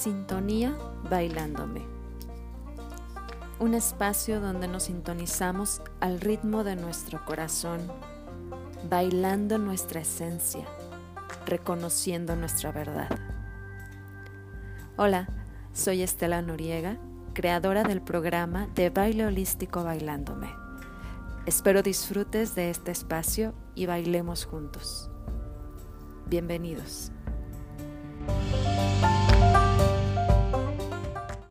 sintonía bailándome. Un espacio donde nos sintonizamos al ritmo de nuestro corazón, bailando nuestra esencia, reconociendo nuestra verdad. Hola, soy Estela Noriega, creadora del programa de baile holístico Bailándome. Espero disfrutes de este espacio y bailemos juntos. Bienvenidos.